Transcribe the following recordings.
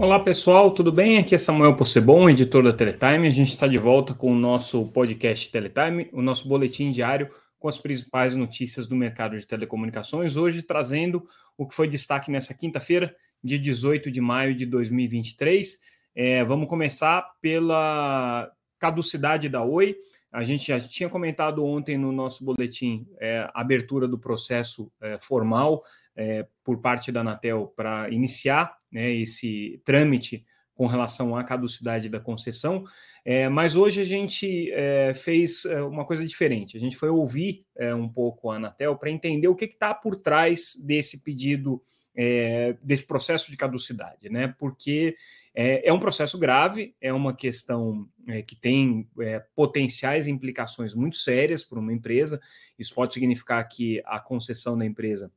Olá pessoal, tudo bem? Aqui é Samuel Possebon, editor da Teletime. A gente está de volta com o nosso podcast Teletime, o nosso boletim diário com as principais notícias do mercado de telecomunicações. Hoje trazendo o que foi destaque nessa quinta-feira, dia 18 de maio de 2023. É, vamos começar pela caducidade da Oi. A gente já tinha comentado ontem no nosso boletim é, a abertura do processo é, formal é, por parte da Anatel para iniciar né, esse trâmite com relação à caducidade da concessão, é, mas hoje a gente é, fez é, uma coisa diferente. A gente foi ouvir é, um pouco a Anatel para entender o que está por trás desse pedido, é, desse processo de caducidade, né? Porque é, é um processo grave, é uma questão que tem potenciais implicações muito sérias para uma empresa. Isso pode significar que a concessão da empresa,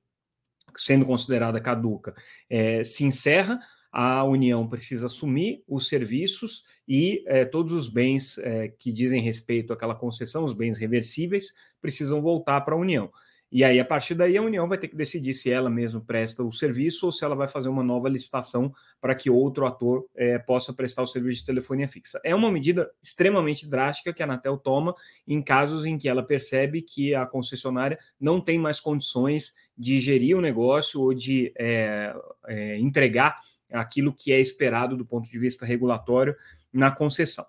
sendo considerada caduca, é, se encerra. A União precisa assumir os serviços e é, todos os bens é, que dizem respeito àquela concessão, os bens reversíveis, precisam voltar para a União. E aí, a partir daí, a União vai ter que decidir se ela mesma presta o serviço ou se ela vai fazer uma nova licitação para que outro ator é, possa prestar o serviço de telefonia fixa. É uma medida extremamente drástica que a Anatel toma em casos em que ela percebe que a concessionária não tem mais condições de gerir o negócio ou de é, é, entregar aquilo que é esperado do ponto de vista regulatório na concessão.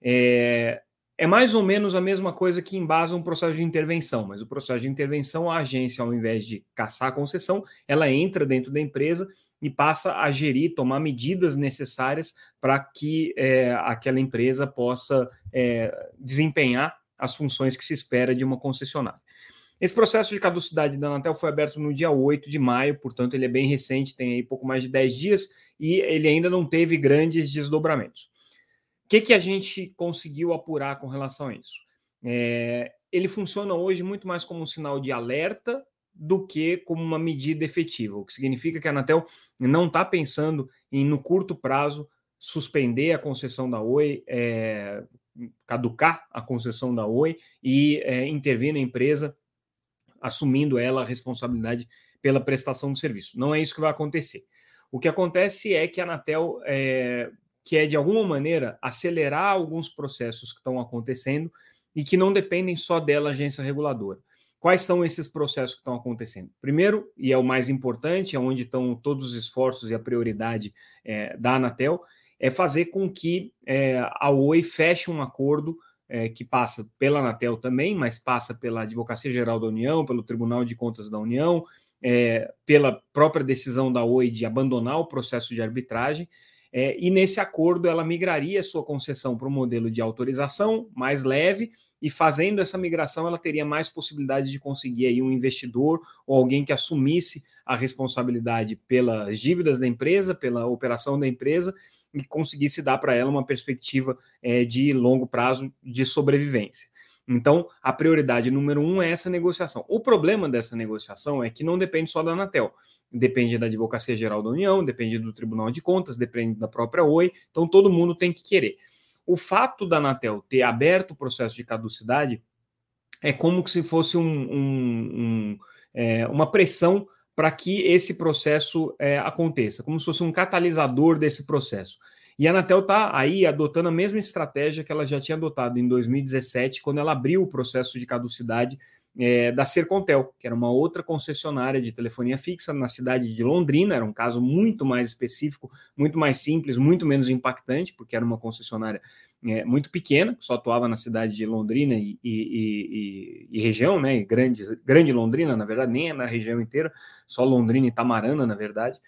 É, é mais ou menos a mesma coisa que embasa um processo de intervenção, mas o processo de intervenção, a agência, ao invés de caçar a concessão, ela entra dentro da empresa e passa a gerir, tomar medidas necessárias para que é, aquela empresa possa é, desempenhar as funções que se espera de uma concessionária. Esse processo de caducidade da Anatel foi aberto no dia 8 de maio, portanto, ele é bem recente, tem aí pouco mais de 10 dias, e ele ainda não teve grandes desdobramentos que, que a gente conseguiu apurar com relação a isso? É, ele funciona hoje muito mais como um sinal de alerta do que como uma medida efetiva, o que significa que a Anatel não está pensando em, no curto prazo, suspender a concessão da Oi, é, caducar a concessão da Oi e é, intervir na empresa, assumindo ela a responsabilidade pela prestação do serviço. Não é isso que vai acontecer. O que acontece é que a Anatel é, que é, de alguma maneira, acelerar alguns processos que estão acontecendo e que não dependem só dela, agência reguladora. Quais são esses processos que estão acontecendo? Primeiro, e é o mais importante, é onde estão todos os esforços e a prioridade é, da Anatel, é fazer com que é, a Oi feche um acordo é, que passa pela Anatel também, mas passa pela Advocacia Geral da União, pelo Tribunal de Contas da União, é, pela própria decisão da Oi de abandonar o processo de arbitragem, é, e nesse acordo, ela migraria sua concessão para um modelo de autorização mais leve, e fazendo essa migração, ela teria mais possibilidades de conseguir aí um investidor ou alguém que assumisse a responsabilidade pelas dívidas da empresa, pela operação da empresa, e conseguisse dar para ela uma perspectiva é, de longo prazo de sobrevivência. Então, a prioridade número um é essa negociação. O problema dessa negociação é que não depende só da Anatel, depende da Advocacia Geral da União, depende do Tribunal de Contas, depende da própria Oi, então todo mundo tem que querer. O fato da Anatel ter aberto o processo de caducidade é como se fosse um, um, um, é, uma pressão para que esse processo é, aconteça, como se fosse um catalisador desse processo. E a Anatel está aí adotando a mesma estratégia que ela já tinha adotado em 2017, quando ela abriu o processo de caducidade é, da Sercontel, que era uma outra concessionária de telefonia fixa na cidade de Londrina, era um caso muito mais específico, muito mais simples, muito menos impactante, porque era uma concessionária é, muito pequena, que só atuava na cidade de Londrina e, e, e, e região, né? Grande, grande Londrina, na verdade, nem é na região inteira, só Londrina e Tamarana, na verdade.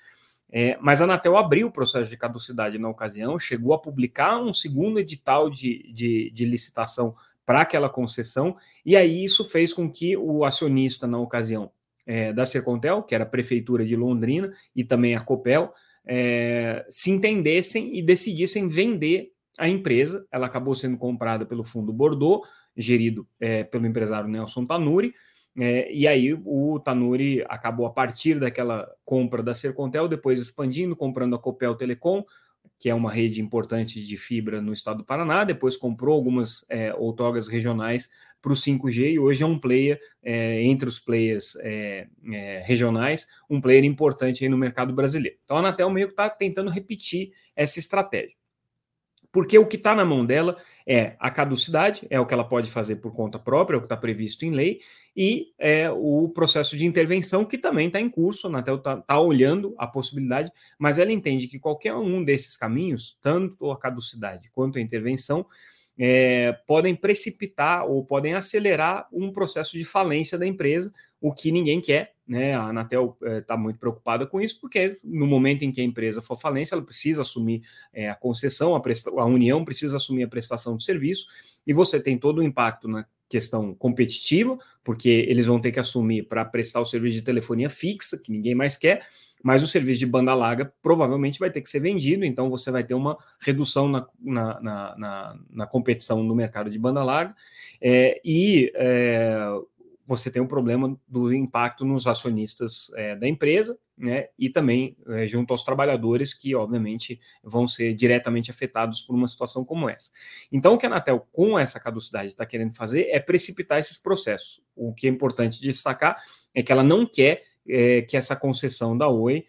É, mas a Anatel abriu o processo de caducidade na ocasião, chegou a publicar um segundo edital de, de, de licitação para aquela concessão, e aí isso fez com que o acionista, na ocasião é, da Sercontel, que era a Prefeitura de Londrina, e também a Copel, é, se entendessem e decidissem vender a empresa. Ela acabou sendo comprada pelo fundo Bordeaux, gerido é, pelo empresário Nelson Tanuri, é, e aí o Tanuri acabou a partir daquela compra da Sercontel, depois expandindo, comprando a Copel Telecom, que é uma rede importante de fibra no estado do Paraná, depois comprou algumas é, outorgas regionais para o 5G e hoje é um player, é, entre os players é, é, regionais, um player importante no mercado brasileiro. Então a Anatel meio que está tentando repetir essa estratégia. Porque o que está na mão dela é a caducidade, é o que ela pode fazer por conta própria, é o que está previsto em lei, e é o processo de intervenção que também está em curso, a Anatel está tá olhando a possibilidade, mas ela entende que qualquer um desses caminhos, tanto a caducidade quanto a intervenção, é, podem precipitar ou podem acelerar um processo de falência da empresa, o que ninguém quer. Né? A Anatel está é, muito preocupada com isso, porque no momento em que a empresa for falência, ela precisa assumir é, a concessão, a, presta a União precisa assumir a prestação de serviço, e você tem todo o impacto na questão competitiva, porque eles vão ter que assumir para prestar o serviço de telefonia fixa, que ninguém mais quer, mas o serviço de banda larga provavelmente vai ter que ser vendido, então você vai ter uma redução na, na, na, na competição no mercado de banda larga, é, e é, você tem o um problema do impacto nos acionistas é, da empresa, né, e também é, junto aos trabalhadores que, obviamente, vão ser diretamente afetados por uma situação como essa. Então, o que a Anatel, com essa caducidade, está querendo fazer é precipitar esses processos. O que é importante destacar é que ela não quer é, que essa concessão da Oi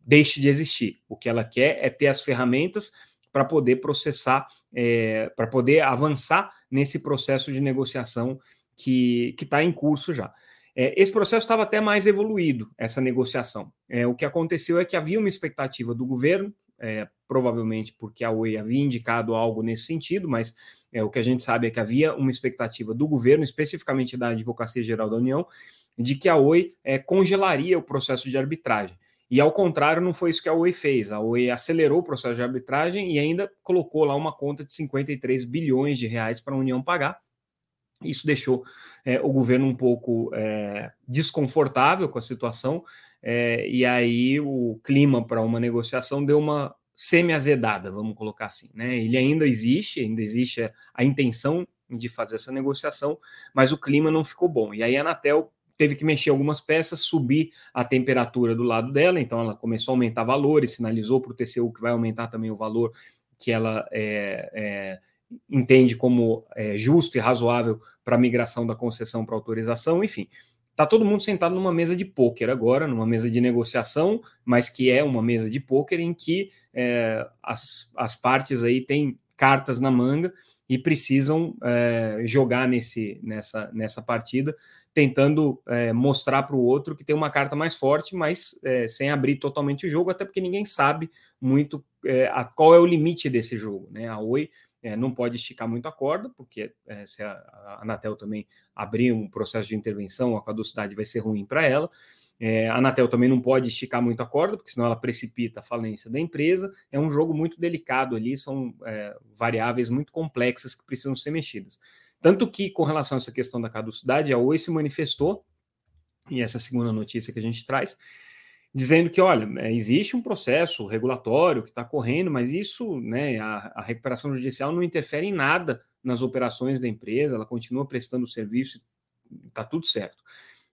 deixe de existir. O que ela quer é ter as ferramentas para poder processar, para poder avançar nesse processo de negociação que está em curso já. É, esse processo estava até mais evoluído, essa negociação. É, o que aconteceu é que havia uma expectativa do governo, é, provavelmente porque a Oi havia indicado algo nesse sentido, mas é, o que a gente sabe é que havia uma expectativa do governo, especificamente da Advocacia Geral da União, de que a Oi é, congelaria o processo de arbitragem. E ao contrário, não foi isso que a Oi fez. A Oi acelerou o processo de arbitragem e ainda colocou lá uma conta de 53 bilhões de reais para a União pagar. Isso deixou é, o governo um pouco é, desconfortável com a situação, é, e aí o clima para uma negociação deu uma semi-azedada, vamos colocar assim. Né? Ele ainda existe, ainda existe a intenção de fazer essa negociação, mas o clima não ficou bom. E aí a Anatel teve que mexer algumas peças, subir a temperatura do lado dela, então ela começou a aumentar valores, sinalizou para o TCU que vai aumentar também o valor que ela é, é, entende como é, justo e razoável para a migração da concessão para autorização, enfim. Está todo mundo sentado numa mesa de pôquer agora, numa mesa de negociação, mas que é uma mesa de pôquer em que é, as, as partes aí têm cartas na manga e precisam é, jogar nesse, nessa, nessa partida tentando é, mostrar para o outro que tem uma carta mais forte, mas é, sem abrir totalmente o jogo, até porque ninguém sabe muito é, a, qual é o limite desse jogo. Né? A Oi é, não pode esticar muito a corda, porque é, se a, a, Anatel também abrir um processo de intervenção, a caducidade vai ser ruim para ela. É, a Anatel também não pode esticar muito a corda, porque senão ela precipita a falência da empresa. É um jogo muito delicado ali, são variáveis muito complexas que precisam ser mexidas. Tanto que, com relação a essa questão da caducidade, a Oi se manifestou, e essa é segunda notícia que a gente traz, dizendo que, olha, é, existe um processo regulatório que está correndo, mas isso, né, a, a, recuperação judicial não interfere em nada nas operações da empresa, ela continua prestando serviço, está tudo certo.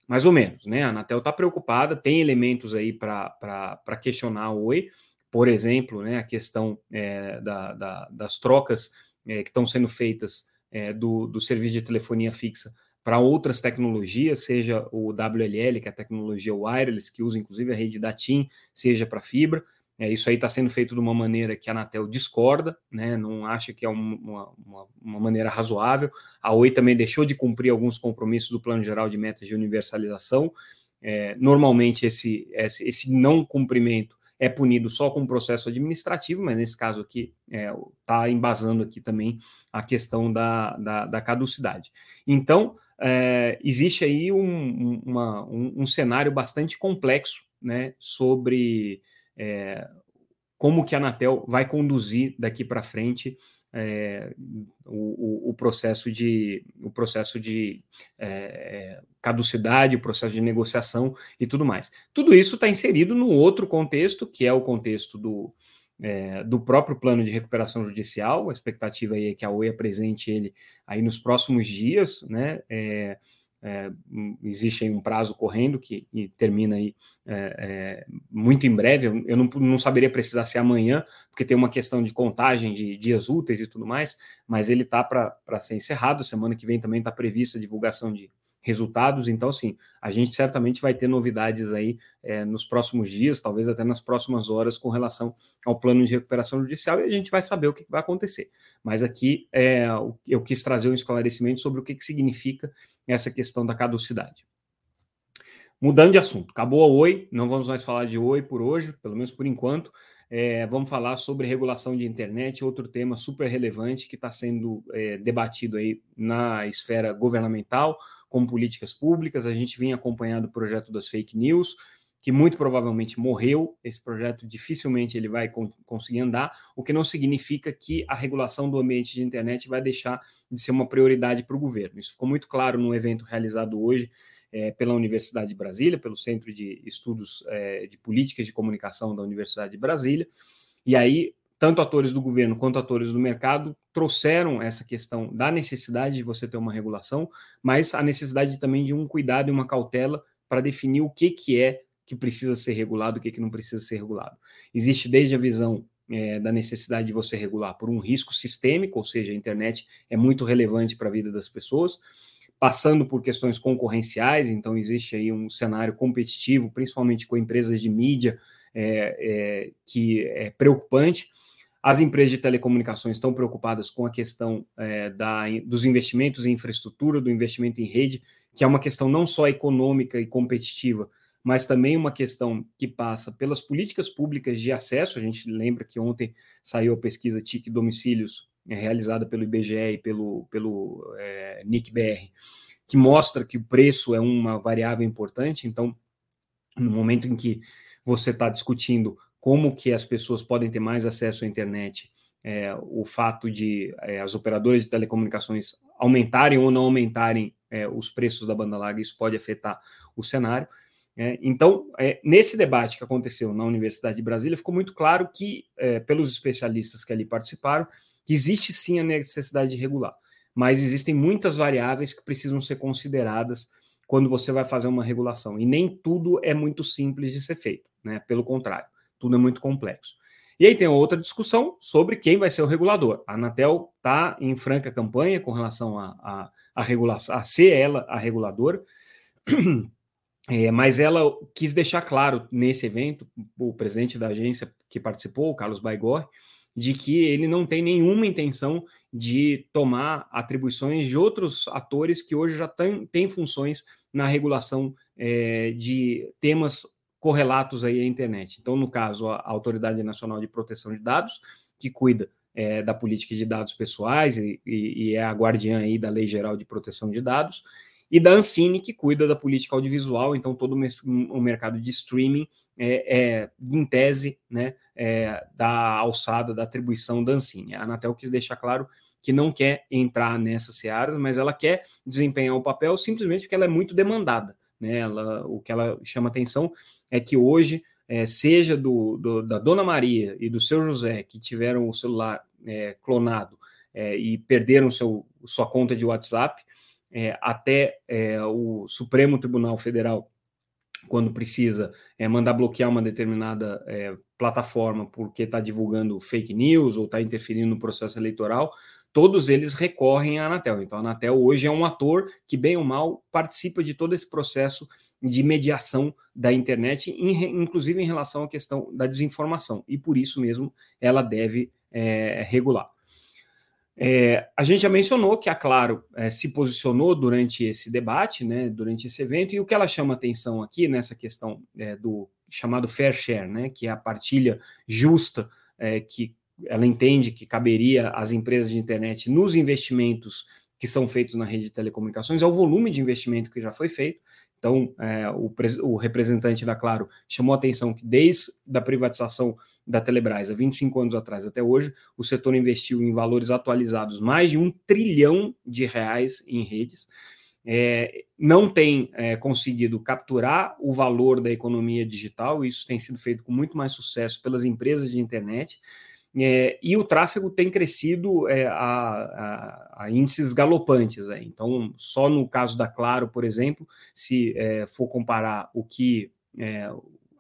Mais ou menos, né? A Anatel está preocupada, tem elementos aí para questionar a Oi, por exemplo, né, a questão é, da, da, das trocas é, que estão sendo feitas é, do, do serviço de telefonia fixa para outras tecnologias, seja o WLL, que é a tecnologia wireless, que usa inclusive a rede da TIM, seja para fibra. É, isso aí está sendo feito de uma maneira que a Anatel discorda, né, não acha que é uma, uma, uma, maneira razoável. A Oi também deixou de cumprir alguns compromissos do Plano Geral de Metas de Universalização. É, normalmente, esse, esse, esse não cumprimento é punido só com processo administrativo, mas nesse caso aqui está é, embasando aqui também a questão da, da, da caducidade. Então, é, existe aí um, uma, um, um, cenário bastante complexo né, sobre é, como que a Anatel vai conduzir daqui para frente é, o, o, processo de, o processo de é, caducidade, o processo de negociação e tudo mais. Tudo isso está inserido no outro contexto, que é o contexto do, é, do próprio plano de recuperação judicial. A expectativa aí é que a Oi apresente ele aí nos próximos dias, né? É, é, existe um prazo correndo que termina aí é, é, muito em breve. Eu não, não, saberia precisar ser amanhã, porque tem uma questão de contagem de dias úteis e tudo mais, mas ele está para ser encerrado. Semana que vem também está prevista a divulgação de, resultados. Então, assim, a gente certamente vai ter novidades aí é, nos próximos dias, talvez até nas próximas horas, com relação ao plano de recuperação judicial e a gente vai saber o que vai acontecer. Mas aqui é, eu quis trazer um esclarecimento sobre o que, que significa essa questão da caducidade. Mudando de assunto, acabou a Oi, não vamos mais falar de Oi por hoje, pelo menos por enquanto. É, vamos falar sobre regulação de internet, outro tema super relevante que está sendo é, debatido aí na esfera governamental, como políticas públicas. A gente vinha acompanhando o projeto das fake news, que muito provavelmente morreu. Esse projeto dificilmente ele vai conseguir andar, o que não significa que a regulação do ambiente de internet vai deixar de ser uma prioridade para o governo. Isso ficou muito claro no evento realizado hoje é, pela Universidade de Brasília, pelo Centro de Estudos é, de Políticas de Comunicação da Universidade de Brasília. E aí tanto atores do governo quanto atores do mercado trouxeram essa questão da necessidade de você ter uma regulação, mas a necessidade também de um cuidado e uma cautela para definir o que, que é que precisa ser regulado, o que, que não precisa ser regulado. Existe desde a visão é, da necessidade de você regular por um risco sistêmico, ou seja, a internet é muito relevante para a vida das pessoas, passando por questões concorrenciais, então existe aí um cenário competitivo, principalmente com empresas de mídia, é, é, que é preocupante. As empresas de telecomunicações estão preocupadas com a questão é, da, dos investimentos em infraestrutura, do investimento em rede, que é uma questão não só econômica e competitiva, mas também uma questão que passa pelas políticas públicas de acesso. A gente lembra que ontem saiu a pesquisa TIC Domicílios, é, realizada pelo IBGE e pelo, pelo é, NICBR, que mostra que o preço é uma variável importante. Então, no momento em que você está discutindo como que as pessoas podem ter mais acesso à internet, é, o fato de é, as operadoras de telecomunicações aumentarem ou não aumentarem é, os preços da banda larga, isso pode afetar o cenário. É, então, é, nesse debate que aconteceu na Universidade de Brasília, ficou muito claro que, é, pelos especialistas que ali participaram, existe sim a necessidade de regular, mas existem muitas variáveis que precisam ser consideradas quando você vai fazer uma regulação, e nem tudo é muito simples de ser feito, né? pelo contrário tudo é muito complexo. E aí tem outra discussão sobre quem vai ser o regulador. A Anatel está em franca campanha com relação a, a, a, regulação, a ser ela a reguladora, é, mas ela quis deixar claro nesse evento, o presidente da agência que participou, o Carlos Baigor, de que ele não tem nenhuma intenção de tomar atribuições de outros atores que hoje já têm funções na regulação é, de temas correlatos aí à internet. Então, no caso, a Autoridade Nacional de Proteção de Dados, que cuida é, da política de dados pessoais e, e, e, é a guardiã aí da Lei Geral de Proteção de Dados, e da Ancine, que cuida da política audiovisual, então todo o mercado de streaming é, é em tese, né, é, da alçada, da atribuição da Ancine. A Anatel quis deixar claro que não quer entrar nessas searas, mas ela quer desempenhar o papel simplesmente porque ela é muito demandada. Né? Ela, o que ela chama atenção é que hoje, é, seja do, do, da Dona Maria e do seu José, que tiveram o celular é, clonado é, e perderam seu, sua conta de WhatsApp, é, até é, o Supremo Tribunal Federal, quando precisa mandar bloquear uma determinada plataforma porque está divulgando fake news ou está interferindo no processo eleitoral, todos eles recorrem à Anatel. Então, a Anatel hoje é um ator que, bem ou mal, participa de todo esse processo de mediação da internet, inclusive em relação à questão da desinformação, e por isso mesmo ela deve é, regular. É, a gente já mencionou que a Claro é, se posicionou durante esse debate, né, durante esse evento, e o que ela chama atenção aqui nessa questão é, do chamado fair share, né, que é a partilha justa é, que ela entende que caberia às empresas de internet nos investimentos que são feitos na rede de telecomunicações, é o volume de investimento que já foi feito. Então, é, o, o, representante da Claro chamou a atenção que desde a privatização da Telebrás, há 25 anos atrás até hoje, o setor investiu em valores atualizados mais de um trilhão de reais em redes. É, não tem é, conseguido capturar o valor da economia digital, isso tem sido feito com muito mais sucesso pelas empresas de internet. É, e o tráfego tem crescido é, a, a, a, índices galopantes. Então, só no caso da Claro, por exemplo, se é, for comparar o que é,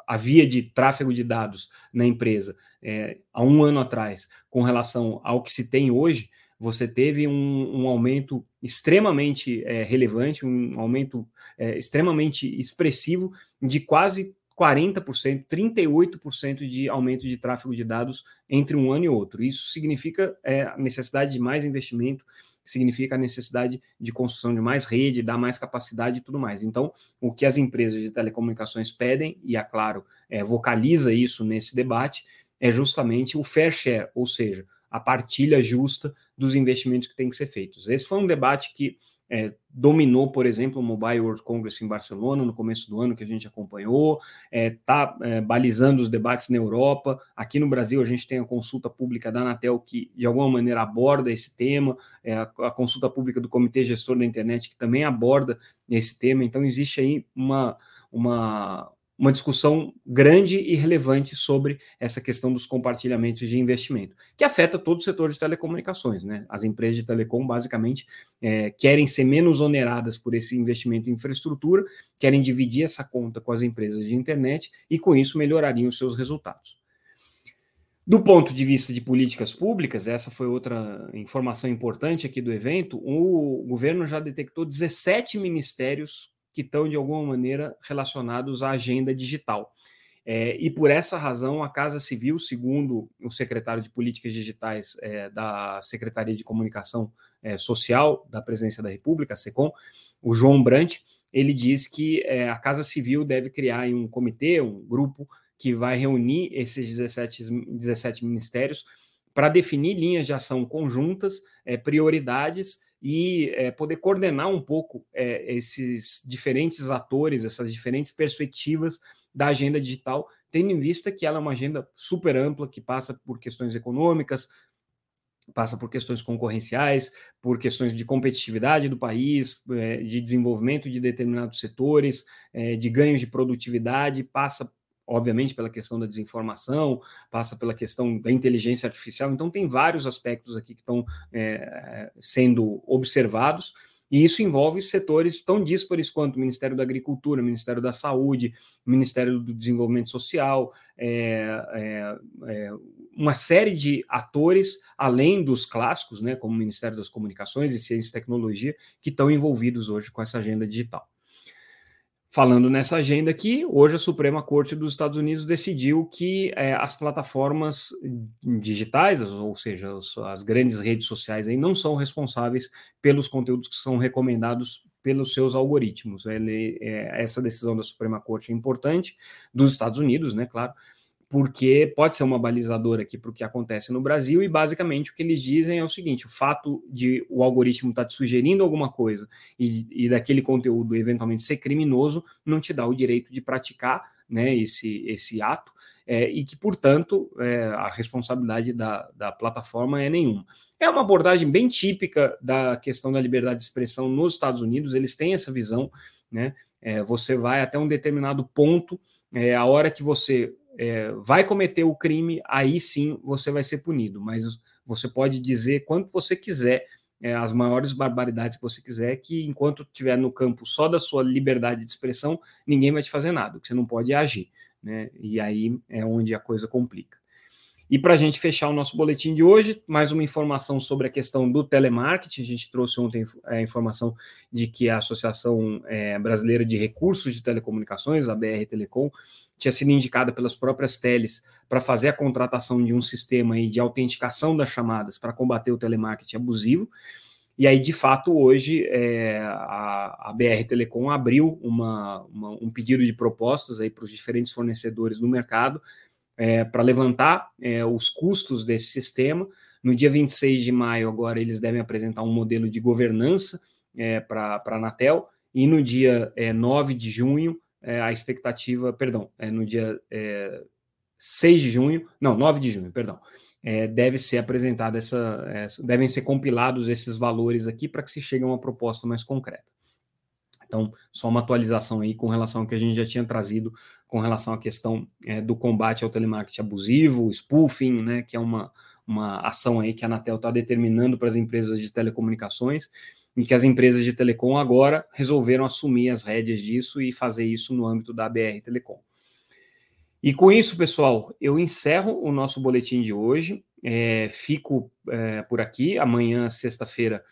havia de tráfego de dados na empresa é, há um ano atrás com relação ao que se tem hoje, você teve um, um aumento extremamente é, relevante, um aumento extremamente expressivo de quase 40%, 38% de aumento de tráfego de dados entre um ano e outro. Isso significa é, a necessidade de mais investimento, significa a necessidade de construção de mais rede, dar mais capacidade e tudo mais. Então, o que as empresas de telecomunicações pedem, e a Claro é, vocaliza isso nesse debate, é justamente o fair share, ou seja, a partilha justa dos investimentos que têm que ser feitos. Esse foi um debate que é, dominou, por exemplo, o Mobile World Congress em Barcelona no começo do ano, que a gente acompanhou, está é, é, balizando os debates na Europa. Aqui no Brasil, a gente tem a consulta pública da Anatel, que de alguma maneira aborda esse tema, é, a, a, consulta pública do Comitê Gestor da Internet, que também aborda esse tema. Então, existe aí uma, uma, uma discussão grande e relevante sobre essa questão dos compartilhamentos de investimento, que afeta todo o setor de telecomunicações. Né? As empresas de telecom, basicamente, é, querem ser menos oneradas por esse investimento em infraestrutura, querem dividir essa conta com as empresas de internet e, com isso, melhorariam os seus resultados. Do ponto de vista de políticas públicas, essa foi outra informação importante aqui do evento, o governo já detectou 17 ministérios que estão, de alguma maneira, relacionados à agenda digital. É, e por essa razão, a Casa Civil, segundo o secretário de Políticas Digitais é, da Secretaria de Comunicação é, Social da Presidência da República, a SECOM, o João Brant, ele diz que é, a Casa Civil deve criar um comitê, um grupo, que vai reunir esses 17, 17 ministérios para definir linhas de ação conjuntas, é, prioridades e é, poder coordenar um pouco é, esses diferentes atores, essas diferentes perspectivas da agenda digital, tendo em vista que ela é uma agenda super ampla, que passa por questões econômicas, passa por questões concorrenciais, por questões de competitividade do país, é, de desenvolvimento de determinados setores, de ganhos de produtividade, passa obviamente pela questão da desinformação, passa pela questão da inteligência artificial, então tem vários aspectos aqui que estão é, sendo observados, e isso envolve setores tão díspares quanto o Ministério da Agricultura, o Ministério da Saúde, o Ministério do Desenvolvimento Social, é, é, é, uma série de atores, além dos clássicos, né, como o Ministério das Comunicações e Ciência e Tecnologia, que estão envolvidos hoje com essa agenda digital. Falando nessa agenda aqui, hoje a Suprema Corte dos Estados Unidos decidiu que é, as plataformas digitais, ou seja, as grandes redes sociais, aí, não são responsáveis pelos conteúdos que são recomendados pelos seus algoritmos. Ele, é, essa decisão da Suprema Corte é importante, dos Estados Unidos, né, claro, porque pode ser uma balizadora aqui para o que acontece no Brasil, e basicamente o que eles dizem é o seguinte: o fato de o algoritmo estar tá te sugerindo alguma coisa e, e daquele conteúdo eventualmente ser criminoso, não te dá o direito de praticar né, esse, esse ato, é, e que, portanto, é, a responsabilidade da, da plataforma é nenhuma. É uma abordagem bem típica da questão da liberdade de expressão nos Estados Unidos, eles têm essa visão, né? É, você vai até um determinado ponto, é, a hora que você é, vai cometer o crime, aí sim você vai ser punido. Mas você pode dizer quanto você quiser, é, as maiores barbaridades que você quiser, que enquanto estiver no campo só da sua liberdade de expressão, ninguém vai te fazer nada, que você não pode agir. Né? E aí é onde a coisa complica. E para a gente fechar o nosso boletim de hoje, mais uma informação sobre a questão do telemarketing. A gente trouxe ontem a informação de que a Associação é, Brasileira de Recursos de Telecomunicações, a BR Telecom, tinha sido indicada pelas próprias teles para fazer a contratação de um sistema aí de autenticação das chamadas para combater o telemarketing abusivo. E aí, de fato, hoje é, a, a, BR Telecom abriu uma, uma, um pedido de propostas para os diferentes fornecedores no mercado é, para levantar é, os custos desse sistema. No dia 26 de maio, agora, eles devem apresentar um modelo de governança é, para a Anatel, e no dia é, 9 de junho, é, a expectativa, perdão, é, no dia é, 6 de junho, não, 9 de junho, perdão, é, deve ser apresentada essa, devem ser compilados esses valores aqui para que se chegue a uma proposta mais concreta. Então, só uma atualização aí com relação ao que a gente já tinha trazido com relação à questão é, do combate ao telemarketing abusivo, spoofing, né, que é uma, uma ação aí que a Anatel está determinando para as empresas de telecomunicações e que as empresas de telecom agora resolveram assumir as rédeas disso e fazer isso no âmbito da BR Telecom. E com isso, pessoal, eu encerro o nosso boletim de hoje. É, fico é, por aqui. Amanhã, sexta-feira,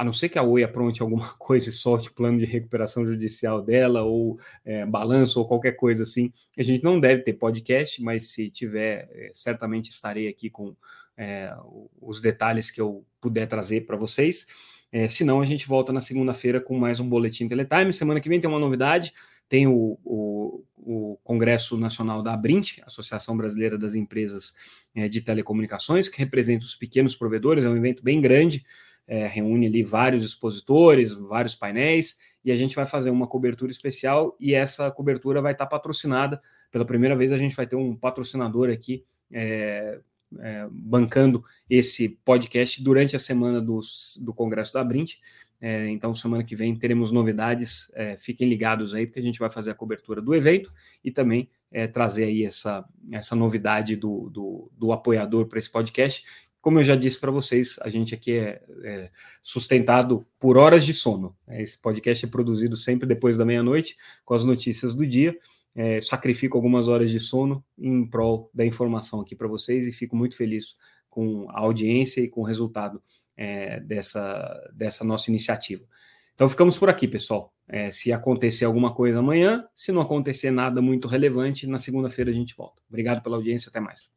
a não ser que a Oi apronte alguma coisa e solte plano de recuperação judicial dela, ou é, balanço, ou qualquer coisa assim, a gente não deve ter podcast, mas se tiver, é, certamente estarei aqui com é, os detalhes que eu puder trazer para vocês. É, se não, a gente volta na segunda-feira com mais um Boletim Teletime. Semana que vem tem uma novidade, tem o, o, o Congresso Nacional da Abrint, Associação Brasileira das Empresas é, de Telecomunicações, que representa os pequenos provedores, é um evento bem grande, é, reúne ali vários expositores, vários painéis, e a gente vai fazer uma cobertura especial e essa cobertura vai estar patrocinada. Pela primeira vez, a gente vai ter um patrocinador aqui é, é, bancando esse podcast durante a semana do, do Congresso da Brint. É, então, semana que vem teremos novidades. É, fiquem ligados aí, porque a gente vai fazer a cobertura do evento e também é, trazer aí essa, essa novidade do, do, do apoiador para esse podcast, como eu já disse para vocês, a gente aqui é, é, sustentado por horas de sono. É, esse podcast é produzido sempre depois da meia-noite, com as notícias do dia. É, sacrifico algumas horas de sono em prol da informação aqui para vocês e fico muito feliz com a audiência e com o resultado é, dessa, dessa nossa iniciativa. Então ficamos por aqui, pessoal. É, se acontecer alguma coisa amanhã, se não acontecer nada muito relevante, na segunda-feira a gente volta. Obrigado pela audiência, até mais.